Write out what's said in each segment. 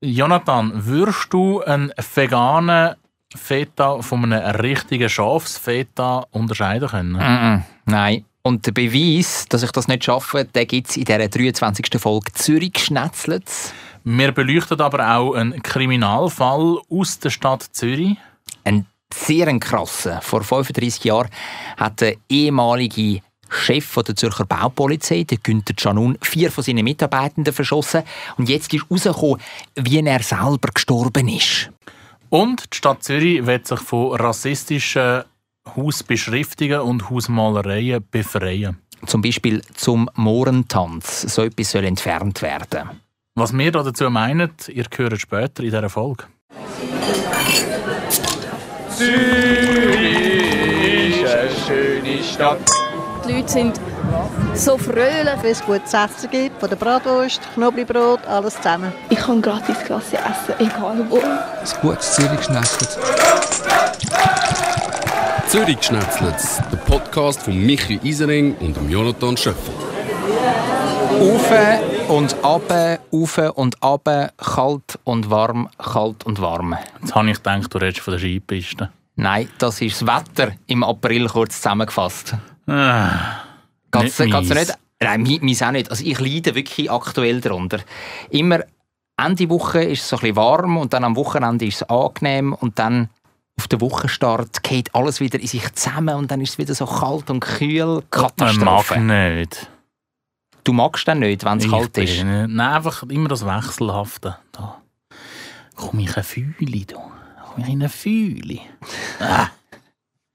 Jonathan, würdest du einen veganen Feta von einem richtigen Schafsfeta unterscheiden können? Mm -mm, nein. Und der Beweis, dass ich das nicht schaffe, den gibt es in dieser 23. Folge Zürich geschnetzelt. Wir beleuchten aber auch einen Kriminalfall aus der Stadt Zürich. Ein sehr krasser. Vor 35 Jahren hat der ehemalige Chef der Zürcher Baupolizei, der Günther Canun, vier von seinen Mitarbeitenden verschossen. Und jetzt ist herausgekommen, wie er selber gestorben ist. Und die Stadt Zürich wird sich von rassistischen Hausbeschriftungen und Hausmalereien befreien. Zum Beispiel zum Mohrentanz. So etwas soll entfernt werden. Was wir dazu meinen, ihr hört später in dieser Folge. Zürich ist eine schöne Stadt. Die Leute sind so fröhlich. Wenn es gutes Essen gibt, von der Bratwurst, Knoblauchbrot, alles zusammen. Ich kann gratis Klasse essen, egal wo. Ein gutes Zürich geschnetzelt, der Podcast von Michi Isering und Jonathan Schöffel. Ufe und abe, ufe und abe, kalt und warm, kalt und warm. Jetzt habe ich gedacht, du redest von der Skipiste. Nein, das ist das Wetter im April kurz zusammengefasst. Ah, Geht's, nicht mies. nicht? Nein, mi- meins auch nicht. Also ich leide wirklich aktuell darunter. Immer Ende Woche ist es so ein bisschen warm und dann am Wochenende ist es angenehm und dann auf den Wochenstart geht alles wieder in sich zusammen und dann ist es wieder so kalt und kühl. Man mag Katastrophe. nicht. Du magst dann nicht, wenn es Ich kalt ist. nicht- Nein, einfach immer das Wechselhafte. Da komme ich ein Fühle, da. Komme ich in ein Fühle.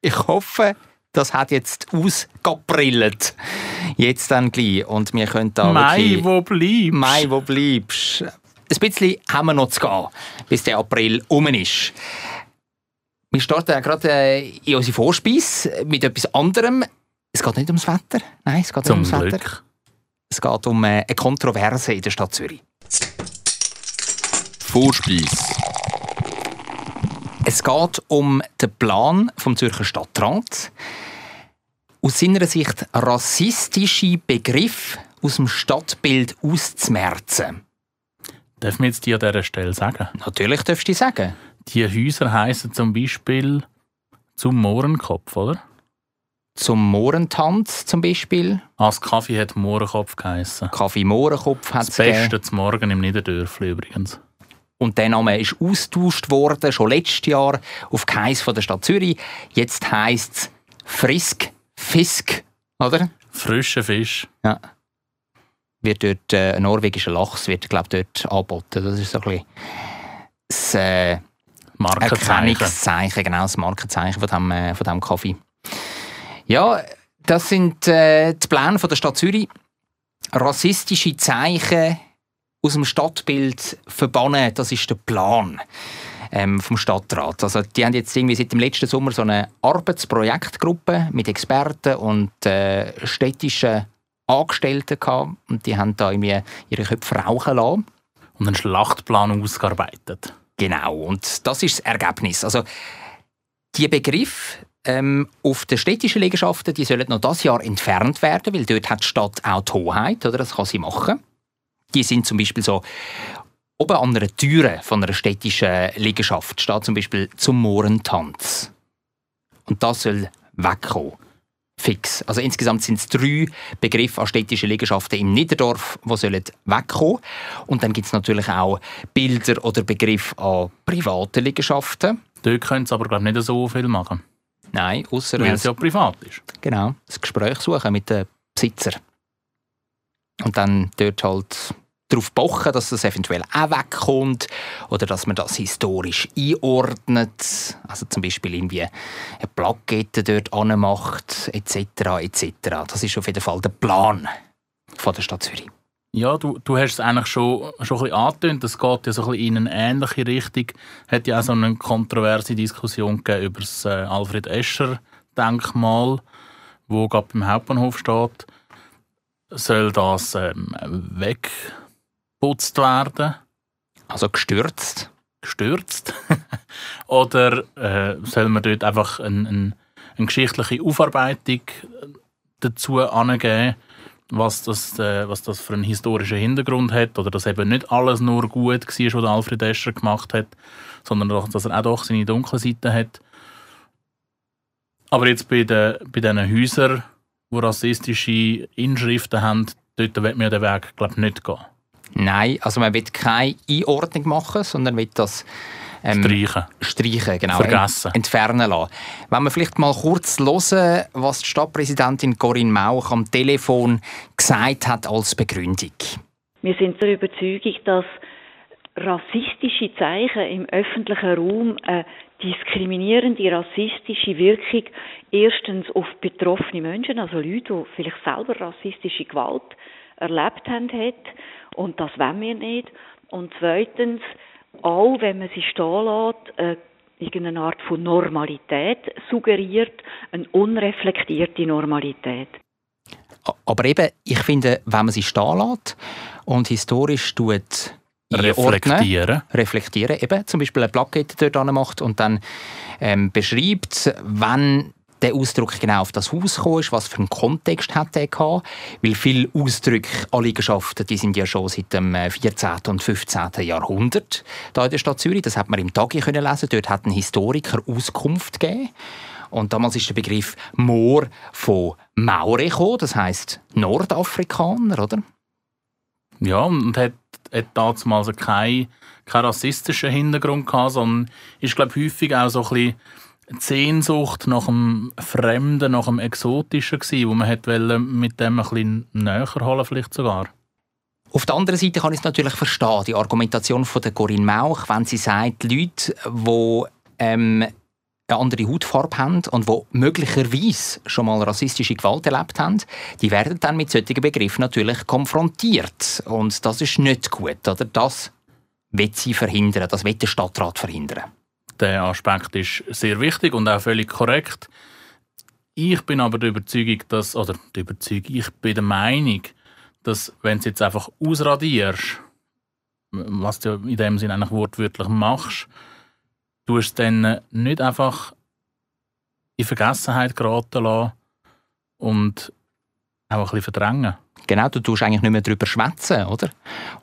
Ich hoffe, das hat jetzt ausgabrillt. Jetzt dann gleich. Und wir können da Mai, wo bleibst Mai, wo bleibst? Ein bisschen haben wir noch zu gehen, bis der April um ist. Wir starten ja gerade äh, in unsere Vorspeise mit etwas anderem. Es geht nicht ums Wetter. Nein, es geht Zum nicht ums Wetter. Glück. Es geht um äh, eine Kontroverse in der Stadt Zürich. Vorspeis. Es geht um den Plan vom Zürcher Stadtrat. Aus seiner Sicht rassistische Begriffe aus dem Stadtbild auszumerzen. Darf mir jetzt die an dieser Stelle sagen? Natürlich darfst du sagen. Die Häuser heißen zum Beispiel zum Mohrenkopf, oder? Zum Mohrentanz zum Beispiel. Ah, das Kaffee hat Mohrenkopf geheißen. Kaffee Mohrenkopf hat Das es gegeben. Beste zum Morgen im Niederdörfli übrigens. Und der Name ist austauscht worden, schon letztes Jahr, auf Geheiss von der Stadt Zürich. Jetzt heisst es Frisk, Fisk, oder? Frischer Fisch. Ja. Wird dort, äh, ein norwegischer Lachs wird, glaube dort angeboten. Das ist so ein bisschen das äh, Markenzeichen. Genau, das Markenzeichen von diesem äh, von dem Kaffee. Ja, das sind äh, die Pläne von der Stadt Zürich. Rassistische Zeichen aus dem Stadtbild verbannen, das ist der Plan ähm, vom Stadtrat. Also die haben jetzt irgendwie seit dem letzten Sommer so eine Arbeitsprojektgruppe mit Experten und äh, städtischen Angestellten gehabt und die haben da irgendwie ihre Köpfe rauchen lassen. Und einen Schlachtplan ausgearbeitet. Genau, und das ist das Ergebnis. Also, die Begriffe ähm, auf den städtischen Liegenschaften, die sollen noch das Jahr entfernt werden, weil dort hat die Stadt auch die Hoheit, oder? Das kann sie machen. Die sind zum Beispiel so oben an einer Türe von einer städtischen Liegenschaft steht zum Beispiel zum Mohrentanz. Und das soll wegkommen. Fix. Also insgesamt sind es drei Begriffe an städtischen Liegenschaften im Niederdorf, die sollen wegkommen. Und dann gibt es natürlich auch Bilder oder Begriffe an privaten Liegenschaften. Dort können sie aber glaub, ich, nicht so viel machen, Nein, außer weil es ja privat ist. genau, das Gespräch suchen mit den Besitzer. Und dann dort halt darauf pochen, dass das eventuell auch wegkommt oder dass man das historisch einordnet. Also zum Beispiel irgendwie eine Plakette dort anmacht, etc. etc. Das ist auf jeden Fall der Plan von der Stadt Zürich. Ja, du, du hast es eigentlich schon, schon ein bisschen angetönt. Es geht ja so ein bisschen in eine ähnliche Richtung. Es hat ja auch so eine kontroverse Diskussion gegeben über das äh, Alfred Escher-Denkmal, wo gerade beim Hauptbahnhof steht. Soll das ähm, weggeputzt werden? Also gestürzt. gestürzt? Oder äh, soll man dort einfach ein, ein, eine geschichtliche Aufarbeitung dazu angeben, was das, äh, was das für einen historischen Hintergrund hat oder dass eben nicht alles nur gut war, was Alfred Escher gemacht hat, sondern doch, dass er auch doch seine dunklen Seiten hat. Aber jetzt bei den, bei den Häusern, die rassistische Inschriften haben, dort wird mir der Weg glaub, nicht gehen. Nein, also man will keine Einordnung machen, sondern will das ähm, streichen. Streichen, genau. Vergessen. Entfernen lassen. Wenn wir vielleicht mal kurz hören, was die Stadtpräsidentin Corinne Mauch am Telefon gesagt hat als Begründung. Wir sind der Überzeugung, dass rassistische Zeichen im öffentlichen Raum eine diskriminierende, rassistische Wirkung erstens auf betroffene Menschen, also Leute, die vielleicht selber rassistische Gewalt erlebt haben, hat. Und das wollen wir nicht. Und zweitens, auch wenn man sie stehen lässt, äh, irgendeine Art von Normalität suggeriert, eine unreflektierte Normalität. Aber eben, ich finde, wenn man sie stehen lässt und historisch tut reflektieren. reflektieren, eben zum Beispiel eine Plakette dort macht und dann ähm, beschreibt, wenn der Ausdruck genau auf das Haus gekommen ist, was für einen Kontext hat er gehabt, weil viele Ausdrücke Liegenschaften, die sind ja schon seit dem 14. Äh, und 15. Jahrhundert da in der Stadt Zürich, das hat man im Tagi können lesen, dort hat ein Historiker Auskunft gegeben und damals ist der Begriff Moor von Maure gekommen, das heißt Nordafrikaner, oder? Ja, und hat, hat damals also keinen kein rassistischen Hintergrund gehabt, sondern ist, glaube häufig auch so ein bisschen Sehnsucht nach dem Fremden, nach dem Exotischen gewesen, wo man hat mit dem ein bisschen näher holen vielleicht sogar. Auf der anderen Seite kann ich es natürlich verstehen, die Argumentation von der Corinne Mauch, wenn sie sagt, Leute, die ähm, eine andere Hautfarbe haben und die möglicherweise schon mal rassistische Gewalt erlebt haben, die werden dann mit solchen Begriffen natürlich konfrontiert. Und das ist nicht gut, oder? Das wird sie verhindern, das wird der Stadtrat verhindern der Aspekt ist sehr wichtig und auch völlig korrekt. Ich bin aber der Überzeugung, dass, oder die Überzeugung, ich bin der Meinung, dass wenn du jetzt einfach ausradierst, was du in dem Sinne eigentlich wortwörtlich machst, du es dann nicht einfach in Vergessenheit geraten lassen und auch ein bisschen verdrängen. Genau, du tust eigentlich nicht mehr darüber schwätzen, oder?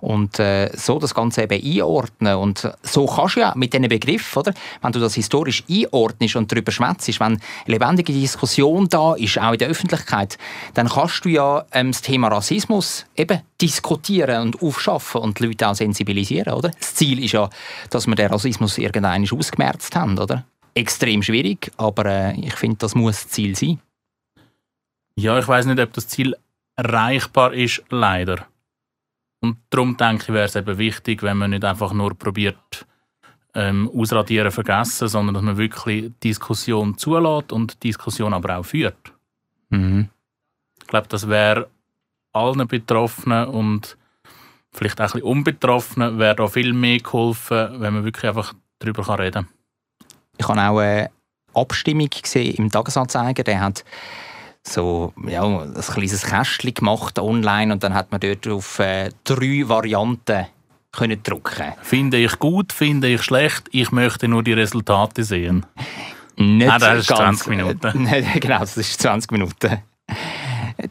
Und äh, so das Ganze eben einordnen. Und so kannst du ja mit diesen Begriffen, oder? Wenn du das historisch einordnest und darüber schwätzt, wenn eine lebendige Diskussion da ist, auch in der Öffentlichkeit, dann kannst du ja ähm, das Thema Rassismus eben diskutieren und aufschaffen und die Leute auch sensibilisieren, oder? Das Ziel ist ja, dass wir den Rassismus irgendwann ausgemerzt haben, oder? Extrem schwierig, aber äh, ich finde, das muss das Ziel sein. Ja, ich weiß nicht, ob das Ziel erreichbar ist, leider. Und darum denke ich, wäre es eben wichtig, wenn man nicht einfach nur probiert, ähm, ausradieren, vergessen, sondern dass man wirklich Diskussion zulässt und Diskussion aber auch führt. Mhm. Ich glaube, das wäre allen Betroffenen und vielleicht auch ein bisschen Unbetroffenen wäre da viel mehr geholfen, wenn man wirklich einfach darüber reden kann. Ich habe auch eine Abstimmung gesehen im Tagesanzeiger, der hat so ja, ein kleines Kästchen gemacht online und dann hat man dort auf äh, drei Varianten können drucken. Finde ich gut, finde ich schlecht, ich möchte nur die Resultate sehen. Nicht ah, das ist 20 Minuten. genau, das ist 20 Minuten.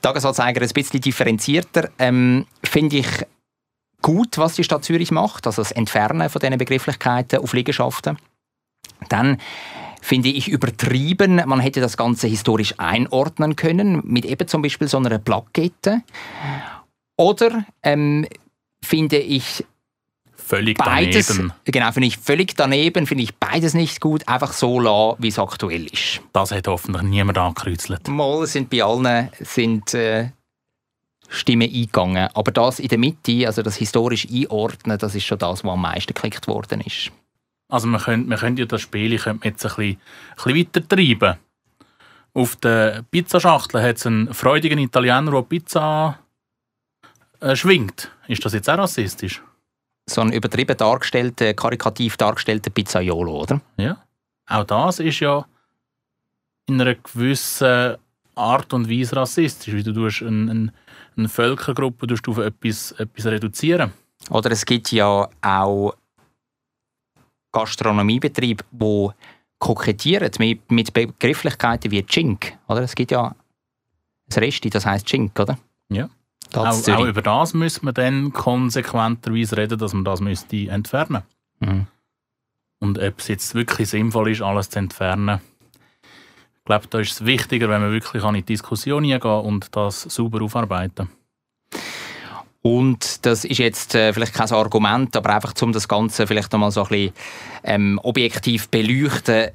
Tagesanzeiger ein bisschen differenzierter. Ähm, finde ich gut, was die Stadt Zürich macht, also das Entfernen von diesen Begrifflichkeiten auf Liegenschaften. Dann finde ich übertrieben. Man hätte das Ganze historisch einordnen können, mit eben zum Beispiel so einer Plakette. Oder ähm, finde ich völlig beides, daneben. Genau, finde ich völlig daneben, finde ich beides nicht gut, einfach so lassen, wie es aktuell ist. Das hat hoffentlich niemand angekreuzelt. Mal sind bei allen sind, äh, Stimmen eingegangen, aber das in der Mitte, also das historisch einordnen, das ist schon das, was am meisten geklickt worden ist. Also man könnte, man könnte ja das Spiel könnte jetzt ein bisschen, ein bisschen weiter treiben. Auf der Pizzaschachtel hat es einen freudigen Italiener, der Pizza äh, schwingt. Ist das jetzt auch rassistisch? So ein übertrieben dargestellter, karikativ dargestellter Pizzaiolo, oder? Ja. Auch das ist ja in einer gewissen Art und Weise rassistisch, wie du eine, eine, eine Völkergruppe auf etwas, etwas reduzieren. Oder es gibt ja auch Gastronomiebetriebe, die kokettieren mit, mit Begrifflichkeiten wie Chink. Oder? Es gibt ja ein Resti, das heißt Chink, oder? Ja. Auch, auch, über das müssen wir dann konsequenterweise reden, dass man das müsste entfernen mhm. Und ob es jetzt wirklich sinnvoll ist, alles zu entfernen, ich glaube, da ist es wichtiger, wenn wir wirklich an die Diskussion gehen und das sauber aufarbeiten. Und das ist jetzt äh, vielleicht kein Argument, aber einfach um das Ganze vielleicht nochmal so ein bisschen ähm, objektiv beleuchten.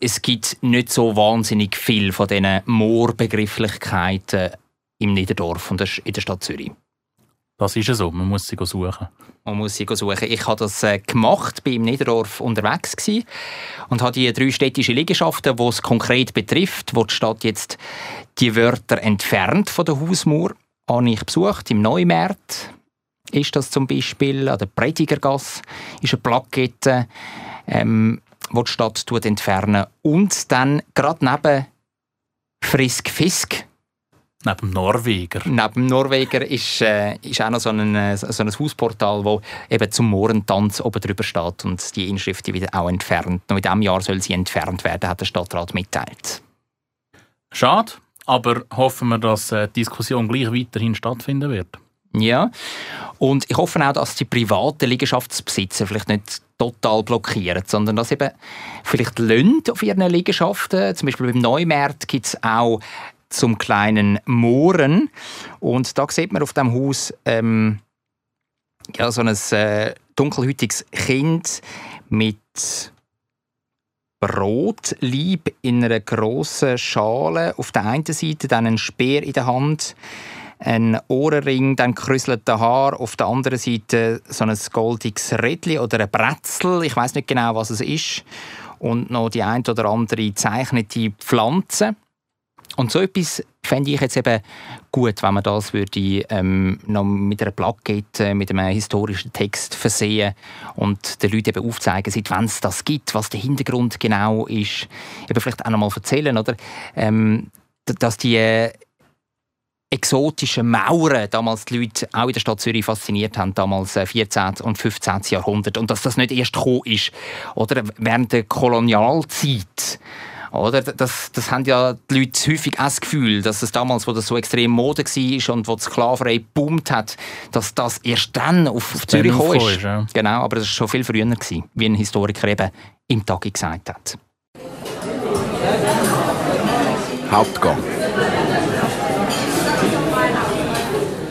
Es gibt nicht so wahnsinnig viel von diesen Moorbegrifflichkeiten im Niederdorf und in der Stadt Zürich. Das ist ja so, man muss sie suchen. Man muss sie suchen. Ich habe das äh, gemacht, bin im Niederdorf unterwegs gewesen und habe die drei städtischen Liegenschaften, die es konkret betrifft, wo die Stadt jetzt die Wörter entfernt von der Hausmauer, habe ich besucht. Im Neumarkt ist das zum Beispiel, an der Predigergasse ist eine Plakette, ähm, wo die Stadt entfernen und dann gerade neben Frisk Fisk Neben Norweger. Neben Norweger ist, äh, ist auch noch so ein, äh, so ein Hausportal, wo eben zum Mohrentanz oben drüber steht und die Inschrift wieder auch entfernt. Noch in diesem Jahr soll sie entfernt werden, hat der Stadtrat mitteilt. Schade, aber hoffen wir, dass äh, die Diskussion gleich weiterhin stattfinden wird. Ja, und ich hoffe auch, dass die privaten Liegenschaftsbesitzer vielleicht nicht total blockieren, sondern dass eben vielleicht Löhne auf ihren Liegenschaften, zum Beispiel beim Neumarkt gibt es auch zum kleinen Mohren. Und da sieht man auf dem Haus ähm, ja, so ein äh, dunkelhäutiges Kind mit Brotlieb in einer grossen Schale. Auf der einen Seite dann ein Speer in der Hand, ein Ohrenring, dann krüselte Haar. Auf der anderen Seite so ein goldiges Rädchen oder ein Bretzel. Ich weiß nicht genau, was es ist. Und noch die ein oder andere zeichnete Pflanze. Und so etwas fände ich jetzt eben gut, wenn man das würde, ähm, noch mit einer Plakette, mit einem historischen Text versehen und den Leuten eben aufzeigen, seit wann es das gibt, was der Hintergrund genau ist. Eben vielleicht auch noch mal erzählen, oder? Ähm, dass die äh, exotischen Mauern damals die Leute auch in der Stadt Zürich fasziniert haben, damals 14. Äh, und 15. Jahrhundert. Und dass das nicht erst gekommen ist, oder? Während der Kolonialzeit oder? Das, das haben ja die Leute häufig auch das Gefühl, dass es damals, wo das so extrem Mode war und wo die Sklaverei geboomt hat, dass das erst dann auf, auf Zürich gekommen ist. ist ja. Genau, aber das war schon viel früher, gewesen, wie ein Historiker eben im Tag gesagt hat. Hauptgang.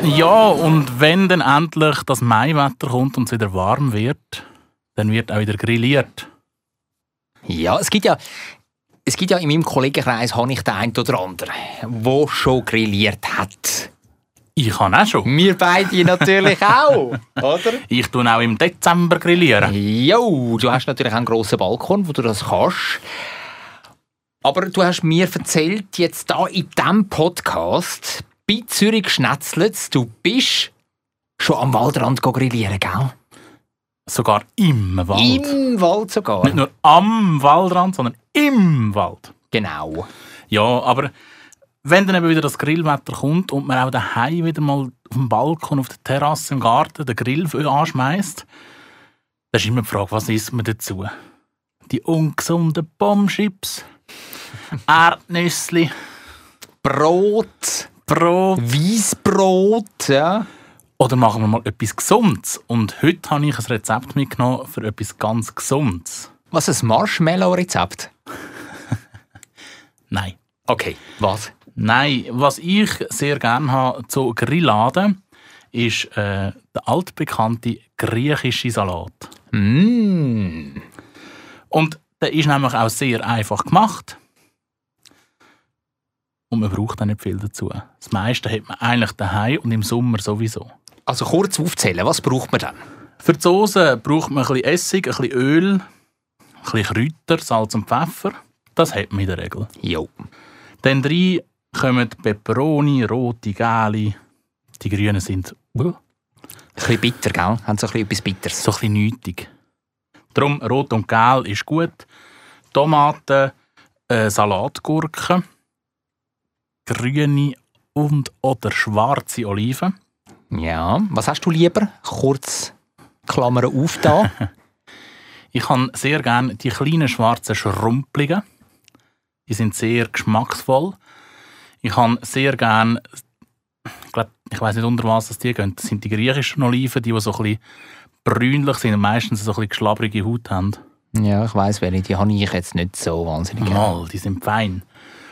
Ja, und wenn dann endlich das Maiwetter kommt und es wieder warm wird, dann wird auch wieder grilliert. Ja, es gibt ja es gibt ja in meinem Kollegenkreis habe ich den einen oder anderen, der schon grilliert hat. Ich kann auch schon. Wir beide natürlich auch, oder? Ich tue auch im Dezember grillieren. Jo, du hast natürlich einen grossen Balkon, wo du das kannst. Aber du hast mir erzählt, jetzt da in diesem Podcast, bei Zürich Schnetzlitz, du bist schon am Waldrand grillieren, gell? Sogar im Wald. Im Wald sogar. Nicht nur am Waldrand, sondern im Wald. Genau. Ja, aber wenn dann eben wieder das Grillwetter kommt und man auch daheim wieder mal auf dem Balkon, auf der Terrasse im Garten den Grill anschmeißt, dann ist immer die Frage, was isst man dazu? Die ungesunden Bombschips, Erdnüsse, Brot, Brot, Weissbrot, ja. Oder machen wir mal etwas Gesundes? Und heute habe ich ein Rezept mitgenommen für etwas ganz Gesundes. Was, ein Marshmallow-Rezept? Nein. Okay, was? Nein, was ich sehr gerne habe zu Grilladen, ist äh, der altbekannte griechische Salat. Mm. Und der ist nämlich auch sehr einfach gemacht. Und man braucht auch nicht viel dazu. Das meiste hat man eigentlich daheim und im Sommer sowieso. Also kurz aufzählen, was braucht man dann? Für die Soße braucht man ein bisschen Essig, ein bisschen Öl, ein bisschen Kräuter, Salz und Pfeffer. Das hat man in der Regel. Jo. Dann rein kommen Peperoni, rote, gelbe. Die grünen sind... Uh. Ein bisschen bitter, gell? Haben so ein bisschen etwas Bitters. So ein bisschen nötig. Darum, rot und gelb ist gut. Tomaten, äh, Salatgurken, grüne und oder schwarze Oliven. Ja, was hast du lieber? Kurz Klammer auf da. ich habe sehr gerne die kleinen schwarzen Schrumpeligen. Die sind sehr geschmacksvoll. Ich habe sehr gerne glaub, ich weiß nicht, unter was das die gehen. Das sind die griechischen Oliven, die, die so ein bisschen brünlich sind und meistens so ein bisschen geschlabbrige Haut haben. Ja, ich weiss welche. Die habe ich jetzt nicht so wahnsinnig gerne. Mal, die sind fein.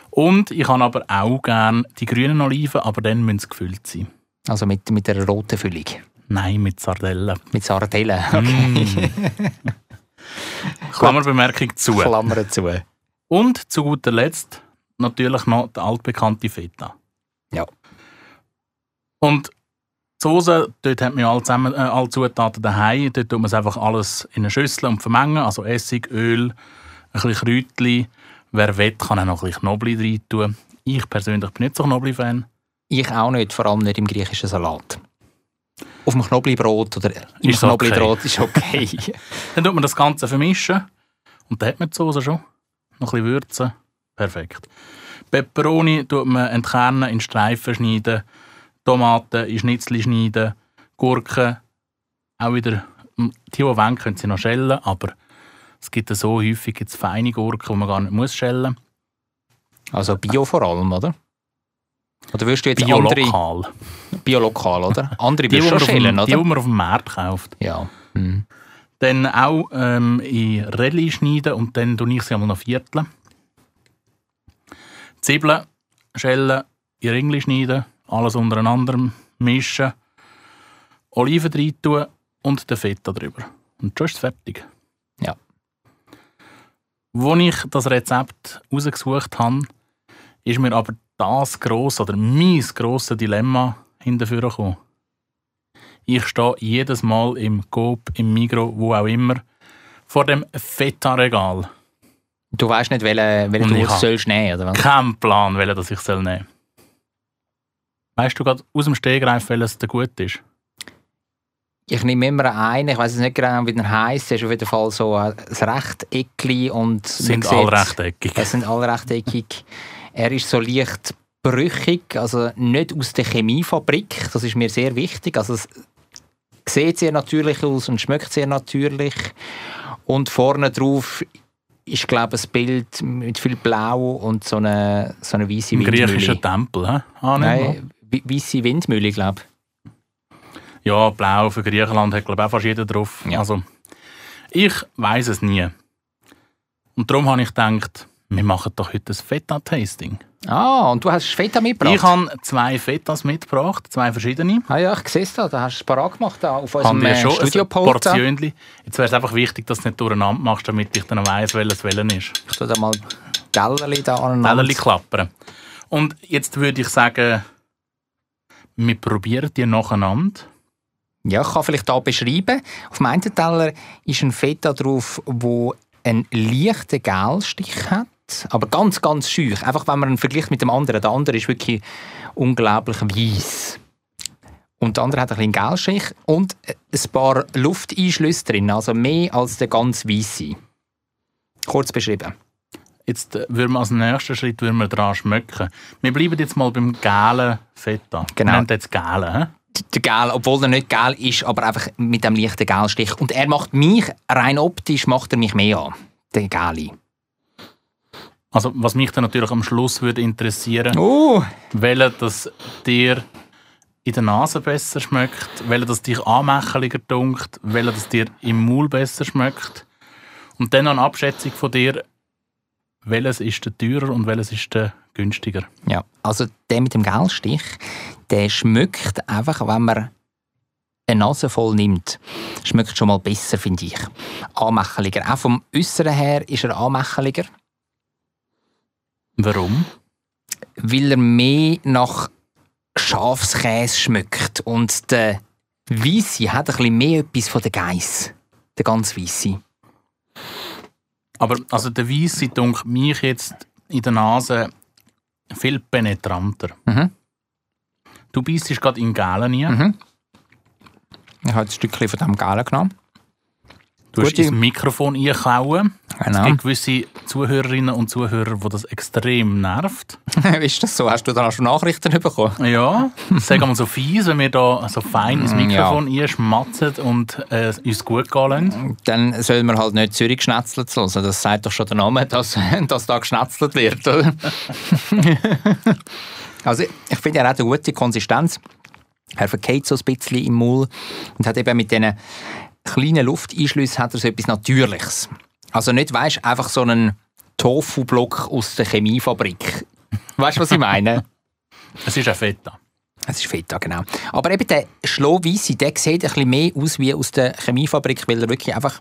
Und ich habe aber auch gerne die grünen Oliven, aber dann müssen sie gefüllt sein. Also mit, mit einer roten Füllung. Nein, mit Sardellen. Mit Sardellen. Mm. Klammerbemerkung zu. Klammern zu. Und zu guter Letzt natürlich noch der altbekannte Feta. Ja. Und die Soße, dort hat man ja alle, zusammen, äh, alle Zutaten daheim. Dort tut man es einfach alles in eine Schüssel und vermengen. Also Essig, Öl, ein bisschen Kräutchen. Wer will, kann auch noch ein bisschen Knoblauch rein tun. Ich persönlich bin nicht so Knoblauch-Fan. Ich auch nicht, vor allem nicht im griechischen Salat. Auf dem Knoblauchbrot oder im Ist okay. Knoblauchbrot ist okay. Dann tut man das Ganze vermischen. Und dann hat man die Soße schon. Noch ein bisschen würzen. Perfekt. Peperoni tut man entkernen, in Streifen schneiden. Tomaten in Schnitzel schneiden. Gurken. Auch wieder, die, die wollen, können sie noch schälen. Aber es gibt so häufig jetzt feine Gurken, die man gar nicht muss schälen Also Bio vor allem, oder? Oder würdest du jetzt andere... Biolokal. Biolokal, oder? Andere Die, die, schon dem, schälen, die, die oder? man auf dem Markt kauft. Ja. Mhm. Dann auch ähm, in Rädchen schneiden und dann tue ich sie einmal noch vierteln. Zwiebeln, Schellen, in Ringli schneiden, alles untereinander mischen, Oliven rein tun und den Feta drüber. Und schon ist es fertig. Ja. Als ich das Rezept rausgesucht habe, ist mir aber das grosse oder mein grosses Dilemma hinterher gekommen. Ich stehe jedes Mal im Coop, im Migro, wo auch immer, vor dem Feta-Regal. Du weißt nicht, welchen welche du sollst nehmen, oder was? Kein Plan, welchen das ich soll nehmen soll. Weißt du gerade aus dem Stegreif, welches der gut ist? Ich nehme immer einen, ich weiß nicht genau, wie der heisst. Es ist auf jeden Fall so ein Rechteckli und Sind alle rechteckig. Es sind alle rechteckig. Er ist so leicht brüchig, also nicht aus der Chemiefabrik. Das ist mir sehr wichtig. Also es sieht sehr natürlich aus und schmeckt sehr natürlich. Und vorne drauf ist, glaube ich, ein Bild mit viel Blau und so eine, so eine weiße Windmühle. griechischen Tempel, hä? Ah. Nein, we- weiße Windmühle, glaube Ja, blau für Griechenland hat, glaube ich, auch fast jeder drauf. Ja. Also, ich weiß es nie. Und darum habe ich gedacht, wir machen doch heute ein Feta-Tasting. Ah, und du hast Feta mitgebracht? Ich habe zwei Fetas mitgebracht, zwei verschiedene. Ah ja, ich sehe es da. Da hast du es parat gemacht da auf unserem dir äh, schon da. Portionchen. Jetzt wäre es einfach wichtig, dass du nicht durcheinander machst, damit ich dann weiss, welches welchen ist. Ich tue da mal Gellerli da aneinander. Tellerli klappern. Und jetzt würde ich sagen, wir probieren die nacheinander. Ja, ich kann vielleicht hier beschreiben. Auf dem einen Teller ist ein Feta drauf, wo einen leichten Gelstich hat, aber ganz, ganz schüch. Einfach, wenn man ihn vergleicht mit dem anderen. Der andere ist wirklich unglaublich weiss. Und der andere hat ein bisschen Gelstich und ein paar Lufteinschlüsse drin, also mehr als der ganz weisse. Kurz beschrieben. Jetzt äh, würden wir als nächsten Schritt würden wir daran schmecken. Wir bleiben jetzt mal beim gelben Feta. Genau. Wir nennen jetzt gelben. der Gel, obwohl er nicht gel ist, aber einfach mit dem leichten Gelstich. Und er macht mich, rein optisch, macht er mich mehr an. Der Geli. Also, was mich dann natürlich am Schluss würde interessieren, Oh! welcher das dir in der Nase besser schmeckt, welcher das dich anmächeliger dunkt, welcher das dir im Maul besser schmeckt. Und dann noch eine Abschätzung von dir, welches ist der teurer und welches ist der günstiger. Ja, also der mit dem Gelstich, der schmeckt einfach, wenn man eine Nase voll nimmt, schmeckt schon mal besser, finde ich. Anmächeliger. Auch vom Äußeren her ist er anmächeliger, Warum? weil er mehr nach Schafskäse schmeckt. Und der Weisse hat ein bisschen mehr etwas von der Geiss. Der ganz Weisse. Aber also der Weisse dunkt mich jetzt in der Nase viel penetranter. Mhm. Du beißt gerade in Gelen rein. Mhm. Ich habe ein Stückchen von dem Gelen genommen. Du hast ins Mikrofon einkauen. Es Genau. gibt gewisse Zuhörerinnen und Zuhörer, die das extrem nervt. ist das so? Hast du auch schon Nachrichten bekommen? Ja, sagen wir so fies, wenn wir da so fein ins Mm, Mikrofon einschmatzen und äh, uns gut gehen lassen. Dann soll man halt nicht Zürich geschnetzelt hören. Das sagt doch schon der Name, dass, dass da geschnetzelt wird, oder? also ich finde, er hat eine gute Konsistenz. Er verkehrt so ein bisschen im Maul und hat eben mit diesen kleinen Lufteinschlüssen hat er so etwas Natürliches. Also nicht, weißt einfach so einen Tofu-Block aus der Chemiefabrik. Weißt du, was ich meine? Es ist ein Feta. Es ist Feta, genau. Aber eben der Schlohweisse, der sieht ein bisschen mehr aus wie aus der Chemiefabrik, weil er wirklich einfach,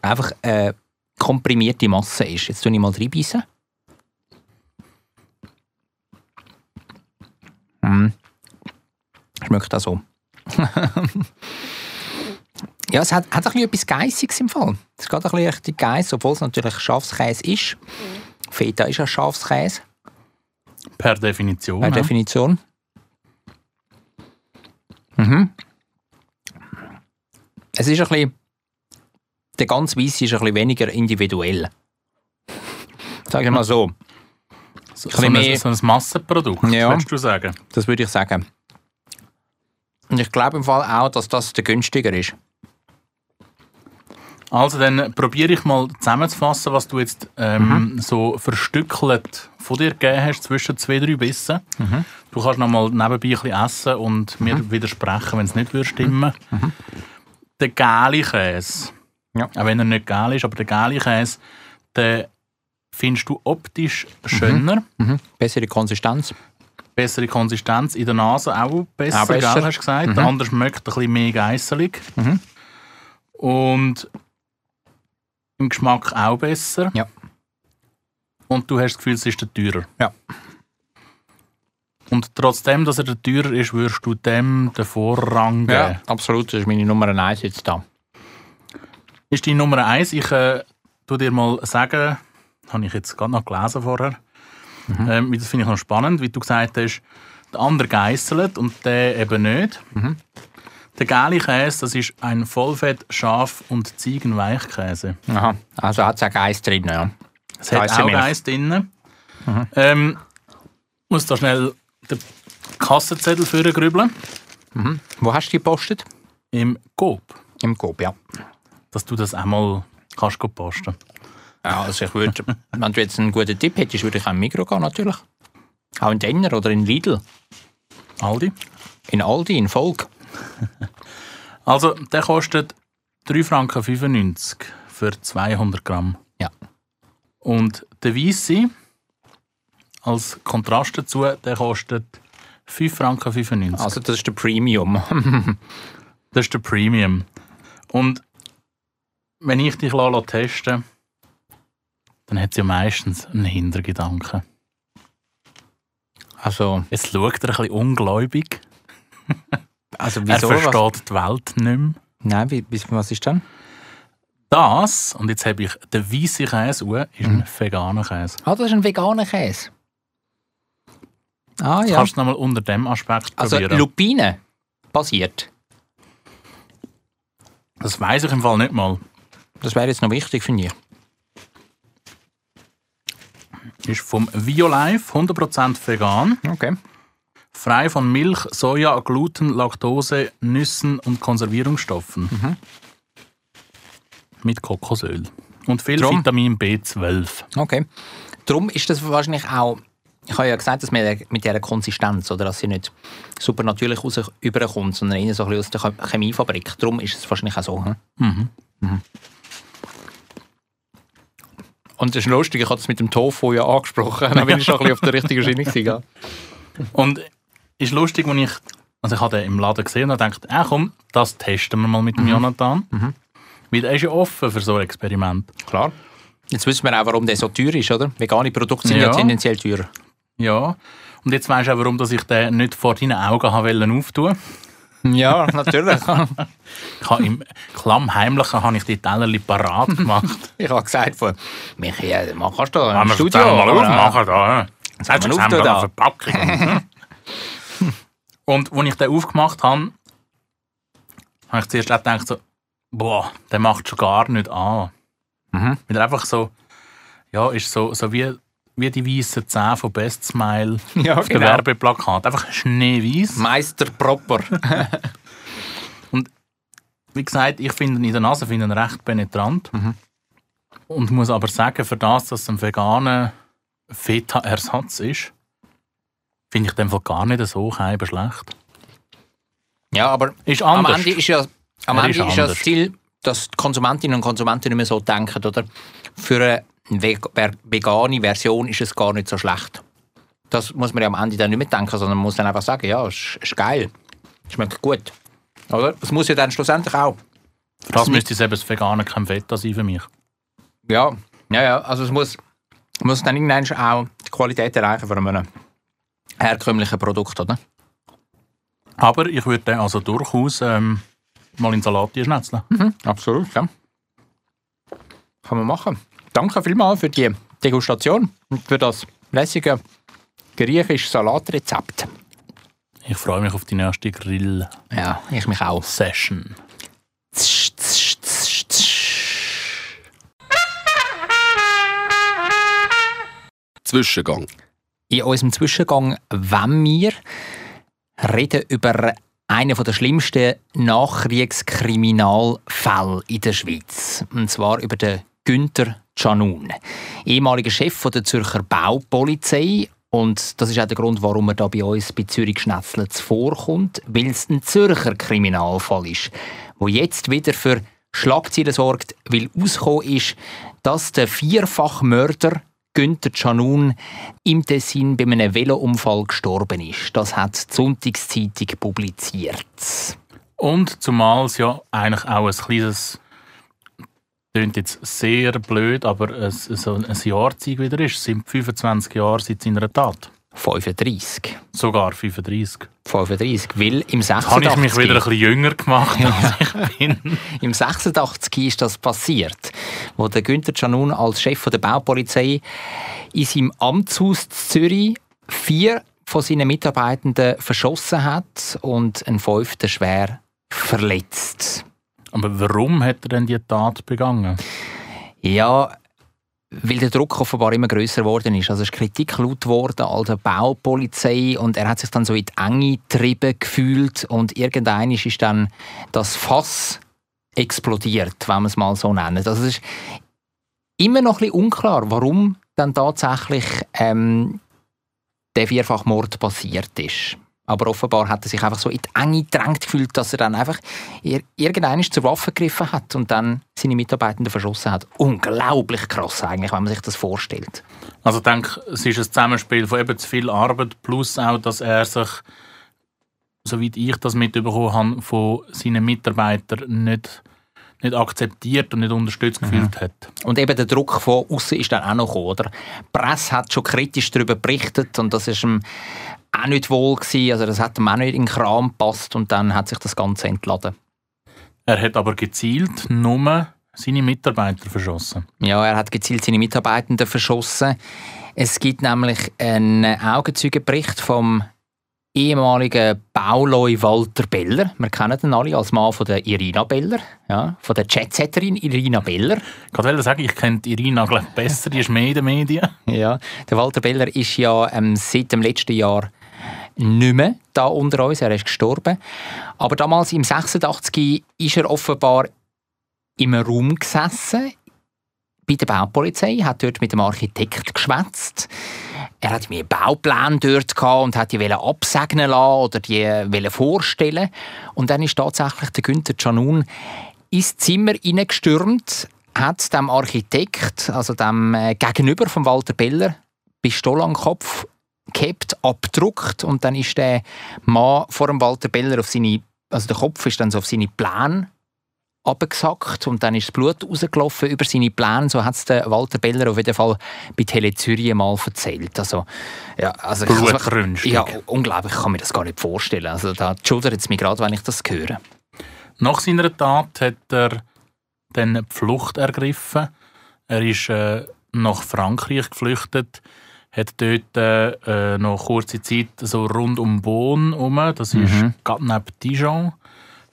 einfach eine komprimierte Masse ist. Jetzt tue ich mal reinbeissen. Mm. Schmeckt auch so. ja, es hat, hat ein bisschen etwas Geissiges im Fall. Es geht ein bisschen richtig Geiss, obwohl es natürlich Schafskäse ist. Feta ist ja Schafskäse, Per Definition. per ja. Definition. Mhm. Es ist ein bisschen... Der ganz Weisse ist ein bisschen weniger individuell. Sagen wir mal so. so, bisschen so, ein, mehr- so ein Massenprodukt, Ja. würdest du sagen. Das würde ich sagen. Und ich glaube im Fall auch, dass das der günstiger ist. Also dann probiere ich mal zusammenzufassen, was du jetzt ähm, so verstückelt von dir gegeben hast zwischen zwei, drei Bissen. Du kannst noch mal nebenbei ein bisschen essen und mir widersprechen, wenn es nicht würde stimmen Der gelbe Käse, Ja. auch wenn er nicht gel ist, aber der gelbe Käse, den findest du optisch schöner, Mhm. Bessere Konsistenz. bessere Konsistenz, in der Nase auch besser, Auch besser. Gell, hast du gesagt. Der andere schmeckt ein bisschen mehr geisselig. Mhm. Und im Geschmack auch besser. Ja. Und du hast das Gefühl, es ist der teurer. Ja. Und trotzdem, dass er der teurer ist, würdest du dem den Vorrang geben. Ja, absolut. Das ist meine Nummer 1 jetzt da. Ist die Nummer eins. Ich äh, tu dir mal sagen, habe ich jetzt gerade noch gelesen vorher. Mhm. Ähm, das finde ich noch spannend, wie du gesagt hast, der andere geisselt und der eben nicht. Mhm. Der gelbe Käse, das ist ein Vollfett, Schaf- und Ziegenweichkäse. Aha. Also hat es auch Eis drin, ja. Es hat auch. Eis drin. Ähm, muss da schnell den Kassenzettel führen grübeln. Wo hast du die gepostet? Im Coop. Im Coop, ja. Dass du das einmal kannst posten. ja also ich würde, wenn du jetzt einen guten Tipp hättest, würde ich auch im Mikro gehen, natürlich. Auch in Denner oder in Lidl. Aldi. In Aldi, in Volk. Also, der kostet 3,95 Franken für 200 Gramm. Ja. Und der Weisse, als Kontrast dazu, der kostet 5,95 Franken. Also das ist der Premium. Das ist der Premium. Und wenn ich dich lasse testen dann hat sie ja meistens einen Hintergedanken. Also, Jetzt schaut er ein bisschen ungläubig. also Er wieso? Was? versteht die Welt nicht mehr. Nein, wie, was ist denn? Das, und jetzt habe ich den weißen Käse, auch, ist ein veganer Käse. Ah, das ist ein veganer Käse. Ah ja. kannst du nochmal unter dem Aspekt Also probieren. Lupine basiert. das weiß ich im Fall nicht mal. Das wäre jetzt noch wichtig, finde ich. Ist vom Violife, 100% vegan, Okay. Frei von Milch, Soja, Gluten, Laktose, Nüssen und Konservierungsstoffen. Mhm. Mit Kokosöl. Und viel Drum- Vitamin B12. Okay. Darum ist das wahrscheinlich auch, ich habe ja gesagt, dass mit, mit dieser Konsistenz, oder dass sie nicht super natürlich raus überkommt, sondern eher so ein bisschen aus der Chemiefabrik. Darum ist es wahrscheinlich auch so. Hm? Mhm. Und das ist lustig, ich habe es mit dem Tofu ja angesprochen. Dann bin ich schon ein bisschen auf der richtigen Schiene gewesen. Und ist lustig, wenn ich, also ich habe den im Laden gesehen und dachte, ah, komm, das testen wir mal mit dem Jonathan. Weil er ist ja offen für so ein Experiment. Klar. Jetzt wissen wir auch, warum der so teuer ist, oder? Vegane Produkte sind ja, Ja. tendenziell teurer. Ja. Und jetzt weißt du auch, warum dass ich den nicht vor deinen Augen wollen auftun Ja, natürlich. Ich habe Im Klammheimlichen habe ich die Tellerli parat gemacht. ich habe gesagt, von, Michi, äh, mach kannst du da im Studio. mal aufmachen da. Jetzt hast du eine da. Verpackung. Und als ich den aufgemacht habe, habe ich zuerst gedacht, so, boah, der macht schon gar nicht an. Mhm. Weil er einfach so, ja, ist so, so wie, wie die weißen Zähne von Best Smile Ja, auf dem genau. Werbeplakat. Einfach schneeweiß. Meister proper. Wie gesagt, ich finde ihn in der Nase finde ihn recht penetrant. Und muss aber sagen, für das, dass es ein veganer Feta-Ersatz ist, finde ich den Fall gar nicht so schlecht. Ja, aber Ist am. Ende ist ja, am Ende ist ist ja das. Ziel, dass die Konsumentinnen und Konsumenten nicht mehr so denken, oder? Für eine vegane Version ist es gar nicht so schlecht. Das muss man ja am Ende dann nicht mehr denken, sondern man muss dann einfach sagen, ja, es ist, ist geil, schmeckt gut. Oder? Es muss ja dann schlussendlich auch. Für das müsste es eben das vegane kein Feta sein für mich. Ja, ja, ja. Also es muss, muss dann irgendwann auch die Qualität erreichen von einem herkömmlichen Produkt, oder? Aber ich würde den also durchaus ähm, mal in Salat schnetzeln. Absolut, ja. Kann man machen. Danke vielmals für die Degustation und für das lässige griechische Salatrezept. Ich freue mich auf die nächste Grill-Session. Ja, ich mich auch. Tsch, tsch, tsch, tsch. Zwischengang. In unserem Zwischengang wollen wir reden über einen der schlimmsten Nachkriegskriminalfälle in der Schweiz. Und zwar über den Günther Canun, ehemaliger Chef der Zürcher Baupolizei. Und das ist auch der Grund, warum er da bei uns bei Zürich Schnetzler vorkommt, weil es ein Zürcher Kriminalfall ist, wo jetzt wieder für Schlagzeilen sorgt, weil ausgekommen ist, dass der Vierfachmörder Günther Canun im Tessin bei einem Velounfall gestorben ist. Das hat die Sonntagszeitung publiziert. Und zumal es ja eigentlich auch ein kleines, klingt jetzt sehr blöd, aber ein, so ein Jahrzeug wieder ist. Es sind 25 Jahre seit seiner Tat. 35. Sogar 35. 35, weil im Jetzt habe ich 86, mich wieder ein bisschen jünger gemacht, als ich bin. im 86 ist das passiert, wo der Günther Canun als Chef der Baupolizei in seinem Amtshaus Zürich vier von seinen Mitarbeitenden verschossen hat und einen fünften schwer verletzt. Aber warum hat er denn die Tat begangen? Ja, weil der Druck offenbar immer größer geworden ist. Also es ist Kritik laut geworden an der Baupolizei und er hat sich dann so in die Enge getrieben gefühlt und irgendwann ist dann das Fass explodiert, wenn man es mal so nennt. Also es ist immer noch ein bisschen unklar, warum dann tatsächlich ähm, der Vierfachmord passiert ist. Aber offenbar hat er sich einfach so in die Enge gedrängt gefühlt, dass er dann einfach ir irgendwann zur Waffe gegriffen hat und dann seine Mitarbeitenden verschossen hat. Unglaublich krass eigentlich, wenn man sich das vorstellt. Also ich denke, es ist ein Zusammenspiel von eben zu viel Arbeit plus auch, dass er sich, soweit ich das mitbekommen habe, von seinen Mitarbeitern nicht, nicht akzeptiert und nicht unterstützt gefühlt hat. Und eben der Druck von außen ist dann auch noch gekommen, oder? Die Presse hat schon kritisch darüber berichtet und das ist ihm auch nicht wohl gewesen. Also das hat ihm auch nicht in den Kram gepasst und dann hat sich das Ganze entladen. Er hat aber gezielt nur seine Mitarbeiter verschossen. Ja, er hat gezielt seine Mitarbeitenden verschossen. Es gibt nämlich einen Augenzeugenbericht vom ehemaligen Bauloi Walter Beller. Wir kennen ihn alle als Mann von der Irina Beller, ja, von der Jetsetterin Irina Beller. Ich wollte sagen, ich kenne Irina glaub, besser, die ist mehr in den Medien. Ja, der Walter Beller ist ja ähm, seit dem letzten Jahr nicht mehr da unter uns. Er ist gestorben. Aber damals im 86 ist er offenbar im Raum gesessen bei der Baupolizei, hat dort mit dem Architekt geschwätzt. Er hat mir Baupläne dort und hat die wollen absegnen lassen oder die wollen vorstellen. Und dann ist tatsächlich der Günther Canun ins Zimmer hineingestürmt, hat dem Architekt, also dem äh, Gegenüber von Walter Beller, Pistole am Kopf gehabt, abgedruckt und dann ist der Mann vor dem Walter Beller auf seine, also der Kopf ist dann so auf seine Pläne abgesackt und dann ist das Blut rausgelaufen über seine Pläne. So hat es Walter Beller auf jeden Fall bei Tele Zürich mal erzählt. Also, ja, also Blutrünstig. Ja, unglaublich, ich kann mir das gar nicht vorstellen. Also da schudert es mich gerade, wenn ich das höre. Nach seiner Tat hat er dann Flucht ergriffen. Er ist äh, nach Frankreich geflüchtet, hat dort äh, noch kurze Zeit so rund um Bonn herum, das ist gerade neben Dijon,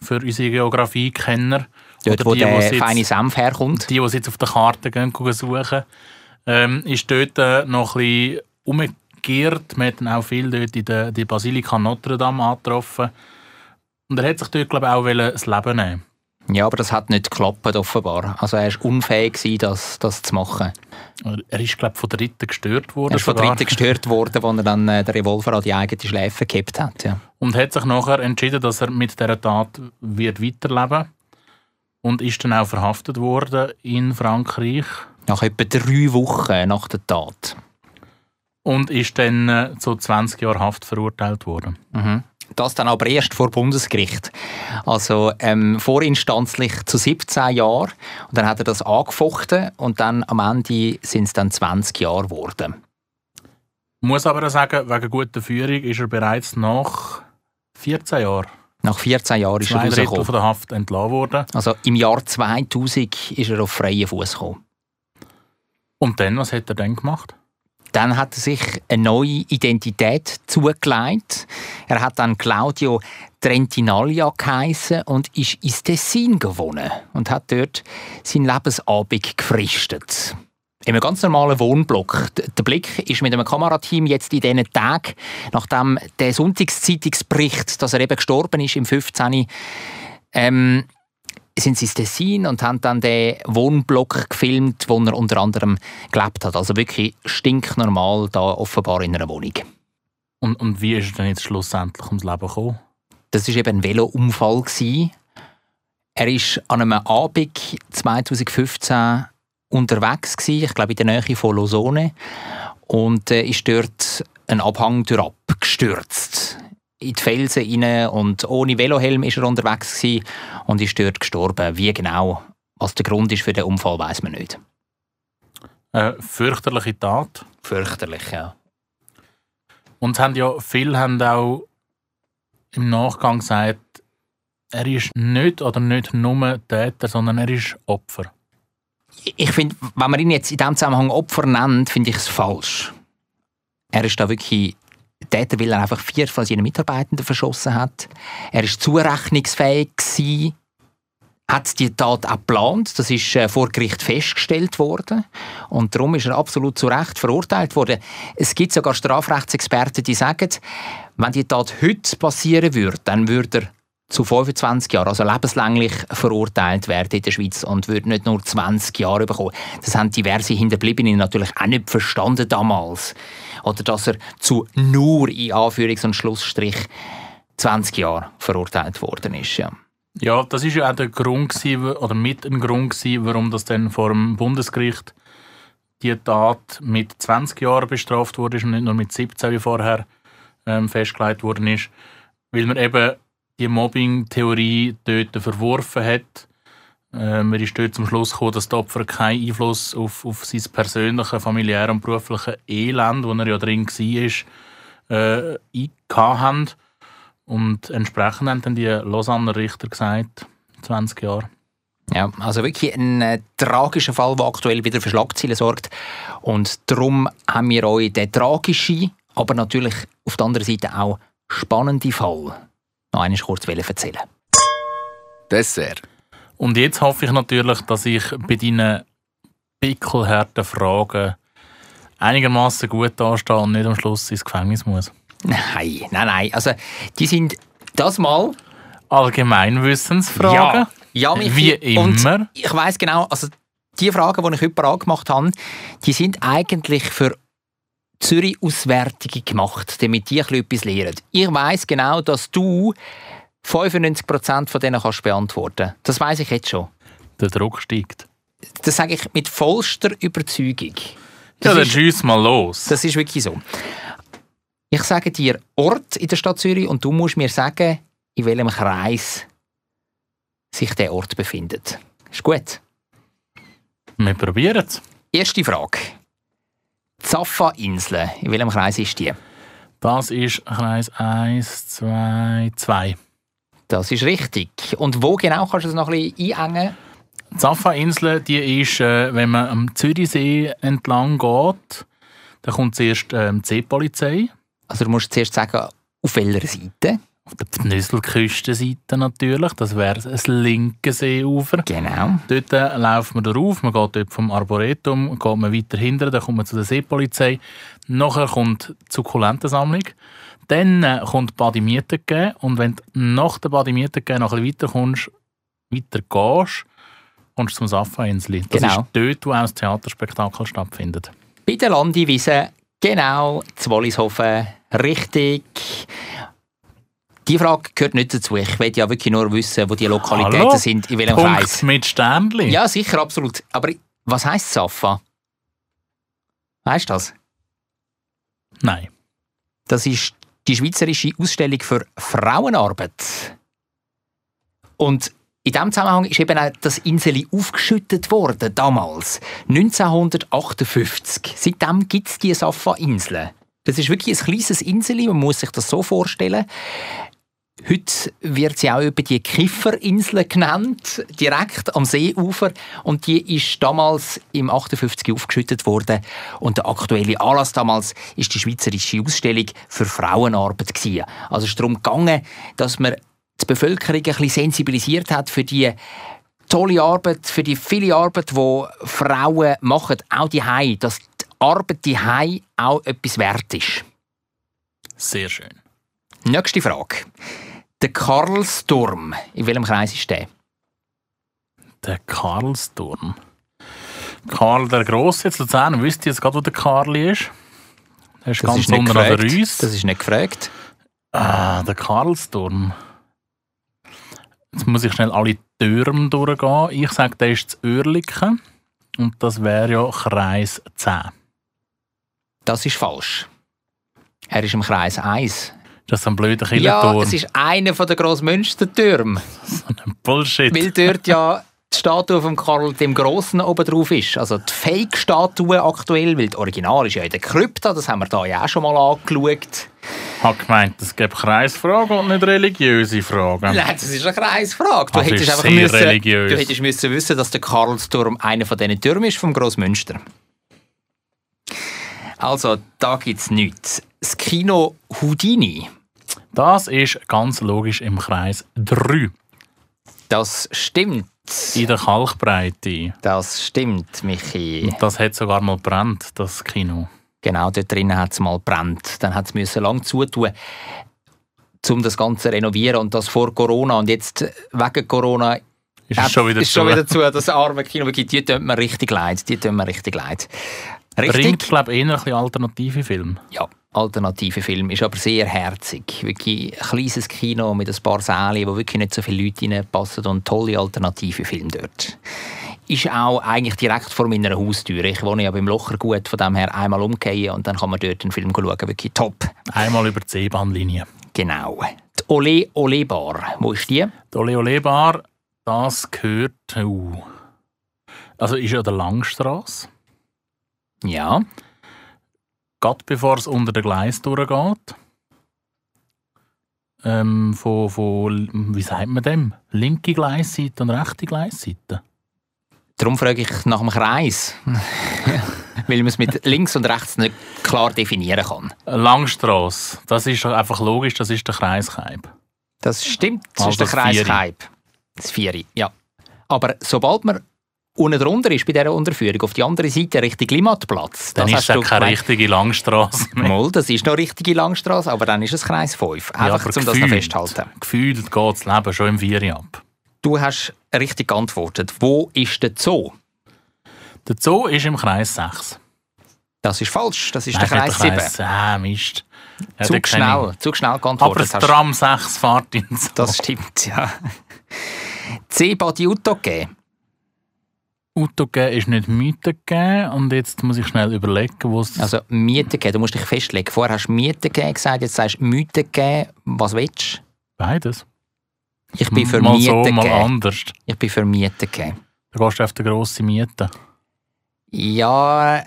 für unsere Geografie-Kenner. Dort, Oder wo die, der jetzt- feine Senf herkommt. die, die jetzt auf der Karte gehen, gehen suchen, ähm, ist dort äh, noch ein bisschen umgekehrt. Hat dann auch viel dort in der die Basilika Notre Dame angetroffen. Und er hat sich dort, glaube ich, auch das Leben nehmen Ja, aber das hat nicht geklappt, offenbar. Also er war unfähig, gewesen, das, das zu machen. Er ist, glaube ich, von Dritten gestört worden. Er ist von. Dritten gestört worden, als er dann äh, den Revolver an die eigene Schläfe gehabt hat. Ja. Und hat sich nachher entschieden, dass er mit dieser Tat wird weiterleben und ist dann auch verhaftet worden in Frankreich Nach etwa drei Wochen nach der Tat. und ist dann äh, zu 20 Jahren Haft verurteilt worden. Mhm. Das dann aber erst vor Bundesgericht. Also ähm, vorinstanzlich zu 17 Jahren. Und dann hat er das angefochten und dann am Ende sind es dann 20 Jahre geworden. Muss aber sagen, wegen guter Führung ist er bereits nach 14 Jahren, Nach 14 Jahren ist er zwei Drittel rausgekommen. von der Haft entlassen worden. Also im Jahr 2000 ist er auf freien Fuß gekommen. Und dann, was hat er dann gemacht? Dann hat er sich eine neue Identität zugelegt. Er hat dann Claudio Trentinaglia geheissen und ist ins Tessin gewonnen und hat dort seinen Lebensabend gefristet. In einem ganz normalen Wohnblock. Der Blick ist mit einem Kamerateam jetzt in diesen Tagen, nachdem der Sonntagszeitungsbericht, dass er eben gestorben ist im 15. Ähm, sind sie ins Tessin und haben dann den Wohnblock gefilmt, wo er unter anderem gelebt hat. Also wirklich stinknormal da offenbar in einer Wohnung. Und, und wie ist er dann jetzt schlussendlich ums Leben gekommen? Das war eben ein Velounfall. gewesen. Er war an einem Abend 2015 unterwegs, gewesen, ich glaube in der Nähe von Lausanne, und äh, ist dort einen Abhang durch abgestürzt. In die Felsen rein und ohne Velohelm ist er unterwegs gewesen und ist dort gestorben. Wie genau, was der Grund ist für den Unfall, weiß man nicht. Eine fürchterliche Tat. Fürchterlich, ja. Und haben ja, viele haben auch im Nachgang gesagt, er ist nicht oder nicht nur Täter, sondern er ist Opfer. Ich finde, wenn man ihn jetzt in diesem Zusammenhang Opfer nennt, finde ich es falsch. Er ist da wirklich Täter, weil er einfach vier von seinen Mitarbeitenden verschossen hat. Er ist zurechnungsfähig gewesen, hat die Tat auch geplant. Das ist äh, vor Gericht festgestellt worden. Und darum ist er absolut zu Recht verurteilt worden. Es gibt sogar Strafrechtsexperten, die sagen, wenn die Tat heute passieren würde, dann würde er zu 25 Jahren, also lebenslänglich verurteilt werden in der Schweiz und würde nicht nur 20 Jahre bekommen. Das haben diverse Hinterbliebene natürlich auch nicht verstanden damals. Oder dass er zu nur, in Anführungs- und Schlussstrich, 20 Jahre verurteilt worden ist. Ja. Ja, das ist ja auch der Grund gewesen, oder mit ein Grund gewesen, warum das dann vor dem Bundesgericht die Tat mit 20 Jahren bestraft wurde und nicht nur mit 17 wie vorher ähm, festgelegt worden ist, weil man eben die Mobbing-Theorie dort verworfen hat. Äh, man ist dort zum Schluss gekommen, dass die Opfer keinen Einfluss auf, auf sein persönliches, familiäres und berufliches Elend, wo er ja drin war, äh, haben. Und entsprechend haben dann die Lausanner Richter gesagt, 20 Jahre. Ja, also wirklich ein äh, tragischer Fall, der aktuell wieder für Schlagzeilen sorgt. Und darum haben wir euch den tragischen, aber natürlich auf der anderen Seite auch spannenden Fall noch einmal kurz erzählen Dessert. Und jetzt hoffe ich natürlich, dass ich bei deinen pickelharten Fragen einigermaßen gut dastehe und nicht am Schluss ins Gefängnis muss. Nein, nein, nein. Also, die sind das Mal Allgemeinwissensfragen. Ja, Michi. Wie immer. Und ich weiß genau, also die Fragen, die ich heute angemacht habe, die sind eigentlich für Zürich-Auswertungen gemacht, damit die etwas lernen. Ich weiß genau, dass du 95% von denen kannst beantworten. Das weiß ich jetzt schon. Der Druck steigt. Das sage ich mit vollster Überzeugung. Ja, Das dann ist- schieß mal los. Das ist wirklich so. Ich sage dir Ort in der Stadt Zürich und du musst mir sagen, in welchem Kreis sich der Ort befindet. Ist gut. Wir probieren es. Erste Frage. Zaffa-Insel, in welchem Kreis ist die? Das ist Kreis 1, 2, 2. Das ist richtig. Und wo genau kannst du das noch ein bisschen einengen? Die Safa-Insel, die ist, äh, wenn man am Zürichsee entlang geht, dann kommt zuerst ähm, die Seepolizei. Also du musst zuerst sagen, auf welcher Seite. Auf der Pnüsselküstenseite natürlich. Das wäre das linke Seeufer. Genau. Dort äh, läuft man drauf, man geht dort vom Arboretum, geht man weiter hinter, dann kommt man zu der Seepolizei. Nachher kommt die Sukkulentensammlung. Dann äh, kommt Badimieten geben und wenn du nach der Badimieten geben noch ein bisschen weiter kommst, weiter gehst, kommst du zum Safa-Insel. Das Genau. ist dort, wo auch das Theaterspektakel stattfindet. Bei der Landiwiese, genau, zu Wallishofen, richtig. Die Frage gehört nicht dazu. Ich will ja wirklich nur wissen, wo die Lokalitäten Hallo? sind, in welchem Punkt Kreis. mit Sternli. Ja, sicher, absolut. Aber was heisst Safa? Weißt du das? Nein. Das ist die schweizerische Ausstellung für Frauenarbeit. Und in diesem Zusammenhang ist eben auch das Inseli aufgeschüttet worden, damals, 1958. Seitdem gibt es die Safa-Inseln. Das ist wirklich ein kleines Inseli, man muss sich das so vorstellen. Heute wird sie auch über die Kifferinsel genannt, direkt am Seeufer. Und die ist damals im 58 aufgeschüttet worden. Und der aktuelle Anlass damals ist die Schweizerische Ausstellung für Frauenarbeit gewesen. Also es ist darum gegangen, dass man die Bevölkerung ein bisschen sensibilisiert hat für die tolle Arbeit, für die viele Arbeit, die Frauen machen, auch die dass die Arbeit die auch etwas wert ist. Sehr schön. Nächste Frage. Der Karlsturm, in welchem Kreis ist der? Der Karlsturm. Karl der Grosse, jetzt Luzern, wisst ihr jetzt gerade, wo der Karli ist? Der ist ganz unten an der Reuss. Das ist nicht gefragt. Ah, der Karlsturm. Jetzt muss ich schnell alle Türme durchgehen. Ich sage, der ist zu Oerlikon. Und das wäre ja Kreis 10. Das ist falsch. Er ist im Kreis 1. Das ist ein blöder Ja, Killerturm. es ist einer der Grossmünstertürme. Bullshit. Weil dort ja die Statue von Karl dem Grossen oben drauf ist. Also die Fake-Statue aktuell, weil das Original ist ja in der Krypta, das haben wir da ja auch schon mal angeschaut. Ich habe gemeint, es gibt Kreisfragen und nicht religiöse Fragen. Nein, das ist eine Kreisfrage. Du Das hättest einfach müssen, religiös. du hättest müssen wissen, dass der Karlsturm einer von diesen Türmen ist vom Grossmünster. Also, da gibt es nichts. Das Kino Houdini, Das ist ganz logisch im Kreis 3. das stimmt. In der Kalkbreite. Das stimmt, Michi. Und das hat sogar mal brennt, das Kino. Genau, dort drinnen hat es mal brennt. Dann hat es lang zutun, um das Ganze zu renovieren. Und das vor Corona. Und jetzt wegen Corona Ist es schon wieder ist zu. schon wieder zu. Das arme Kino, die tut mir richtig leid. Die tut mir richtig leid. Richtig? Bringt, glaube ich, eher ein bisschen alternative Filme. Ja, alternative Film. Ist aber sehr herzig. Wirklich ein kleines Kino mit ein paar Sälen, wo wirklich nicht so viele Leute reinpassen und tolle alternative Film dort. Ist auch eigentlich direkt vor meiner Haustür. Ich wohne ja beim Lochergut, von dem her einmal umgehen und dann kann man dort einen Film schauen. Wirklich top. Einmal über die Seebahnlinie. Genau. Die Ole Ole Bar. Wo ist die? Die Ole Ole Bar, das gehört. Uh, also ist ja der Langstrasse. Ja. Gerade bevor es unter den Gleis durchgeht. Ähm, von, von, wie sagt man dem? Linke Gleisseite und rechte Gleisseite. Darum frage ich nach dem Kreis. Weil man es mit links und rechts nicht klar definieren kann. Langstrasse, das ist einfach logisch, das ist der Kreiskreib. Das stimmt, das Also ist der Vieri. Kreiskeib. Das Vieri, ja. Aber sobald man unten drunter ist bei dieser Unterführung, auf die andere Seite Richtung Limmatplatz, Dann das ist es keine richtige Langstrasse mehr. Mal, das ist noch richtige Langstrasse, aber dann ist es Kreis 5. Ja, Einfach, aber um das noch festzuhalten. Gefühlt geht das Leben schon im Vieri ab. Du hast richtig geantwortet. Wo ist der Zoo? Der Zoo ist im Kreis 6. Das ist falsch, das ist Nein, der Kreis 7. Kreis Ah, Mist. Ja, Zu schnell, ich. zu schnell Aber geantwortet. das hast. Tram 6 fährt in den Zoo. Das stimmt, ja. C. Badi Utoge. Auto geben ist nicht Miete geben. Und jetzt muss ich schnell überlegen, wo es... Also Miete geben, du musst dich festlegen. Vorher hast du Miete geben gesagt, jetzt sagst du Miete geben. Was willst du? Beides. Ich bin für mal Miete so, mal geben. anders. Ich bin für Miete geben. Da gehst du auf die grosse Miete. Ja,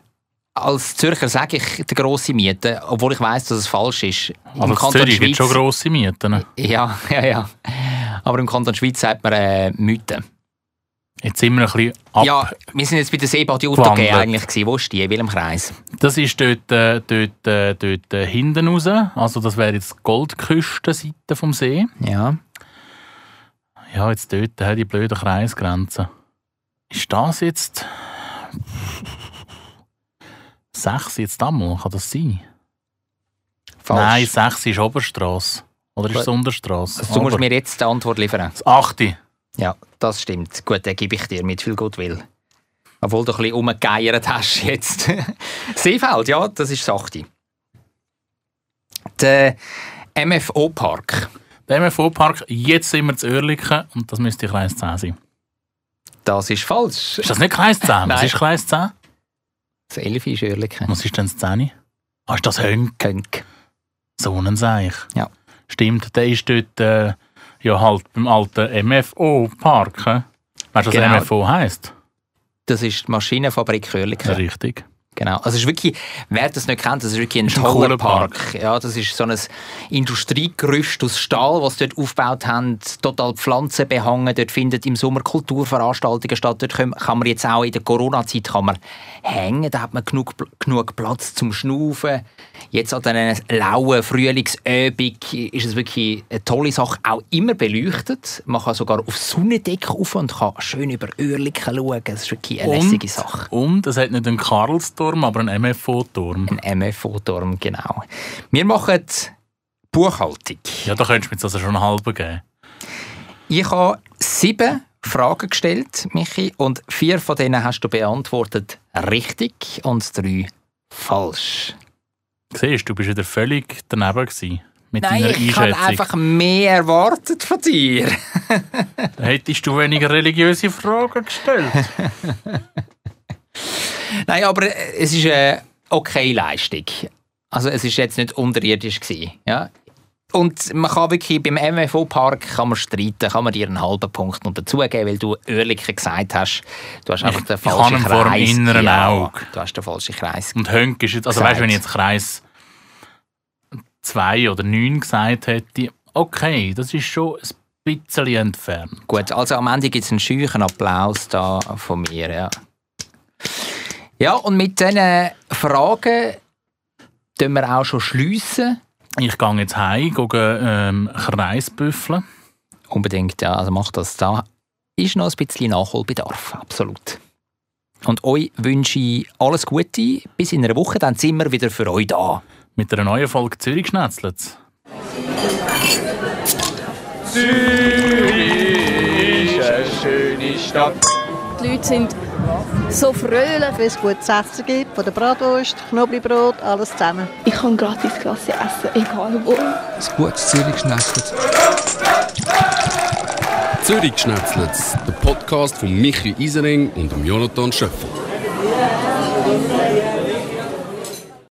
als Zürcher sage ich die grosse Miete, obwohl ich weiß, dass es falsch ist. Im Also Kanton Zürich gibt Schweiz. schon grosse Mieten. Ja, ja, ja. Aber im Kanton Schweiz sagt man äh, Miete. Jetzt sind wir ein bisschen ab. Ja, wir sind jetzt bei der Utoge Gewandelt. eigentlich gewesen. Wo ist die? In welchem Kreis? Das ist dort, äh, dort, äh, dort äh, hinten raus. Also das wäre jetzt die Goldküstenseite vom See. Ja. Ja, jetzt dort die blöden Kreisgrenzen. Ist das jetzt... Sechs jetzt einmal? Kann das sein? Falsch. Nein, sechs ist Oberstrasse. Oder ist es Unterstrasse? Also, du musst Aber- mir jetzt die Antwort liefern. Das achte. Ja, das stimmt. Gut, den gebe ich dir mit viel Goodwill. Obwohl du ein bisschen rumgegeiert hast jetzt. Seefeld, ja, das ist Sachte. Der MFO-Park. Der MFO-Park, jetzt sind wir zu Oerlikon und das müsste Kreis 10 sein. Das ist falsch. Ist das nicht Kreis 10? Was ist Kreis 10? Das Elfi ist Oerlikon. Was ist denn das 10? Ah, ist das Hönk? Könk. So ein Seich. Ja. Stimmt, der ist dort äh, ja halt beim alten MFO-Park. Weißt du, was Genau. MFO heisst? Das ist die Maschinenfabrik Oerlikon. Richtig. Genau. Also es ist wirklich, wer das nicht kennt, das ist wirklich ein ein toller cooler Park. Ja, das ist so ein Industriegerüst aus Stahl, was sie dort aufgebaut haben, total Pflanzen behangen. Dort finden im Sommer Kulturveranstaltungen statt. Dort kann man jetzt auch in der Corona-Zeit kann man hängen. Da hat man genug, genug Platz zum Schnaufen. Jetzt an einer lauen Frühlingsübung ist es wirklich eine tolle Sache. Auch immer beleuchtet. Man kann sogar auf Sonnendeck rauf und kann schön über Oerlikon schauen. Das ist wirklich eine lässige Sache. Und es hat nicht einen Karlsturm, aber einen MFO-Turm. Ein MFO-Turm, genau. Wir machen Buchhaltung. Ja, da könntest du mir jetzt also schon einen halben geben. Ich habe sieben Fragen gestellt, Michi, und vier von denen hast du beantwortet richtig und drei falsch. Siehst du, du bist wieder völlig daneben gewesen mit Nein, ich habe einfach mehr erwartet von dir. Hättest du weniger religiöse Fragen gestellt? Nein, aber äh, es ist eine okay Leistung. Also es ist jetzt nicht unterirdisch gewesen, ja. Und man kann wirklich beim MFO-Park kann man streiten, kann man dir einen halben Punkt noch dazugeben, weil du Oerlikon gesagt hast, du hast einfach den ich habe falschen ihn vor dem Kreis. inneren ja, Auge. Du hast den falschen Kreis. Und Hönk ist jetzt, also Gesagt. weißt du, wenn ich jetzt Kreis 2 oder 9 gesagt hätte, okay, das ist schon ein bisschen entfernt. Gut, also am Ende gibt es einen scheuchen Applaus da von mir, ja. Ja, und mit diesen Fragen tun wir auch schon schliessen. Ich gehe jetzt heim, gehe ähm, Kreisbüffeln. Unbedingt, ja, also mach das. Da ist noch ein bisschen Nachholbedarf, absolut. Und euch wünsche ich alles Gute. Bis in einer Woche, dann sind wir wieder für euch da. Mit einer neuen Folge Zürich schnetzelt Zürich ist eine schöne Stadt. Die Leute sind so fröhlich. Wenn es gutes Essen gibt, von der Bratwurst, Knoblauchbrot, alles zusammen. Ich kann gratis Klasse essen, egal wo. Ein gutes Zürich schnetzelt. Zürich Schnetzlitz, der Podcast von Michi Isering und dem Jonathan Schöffel.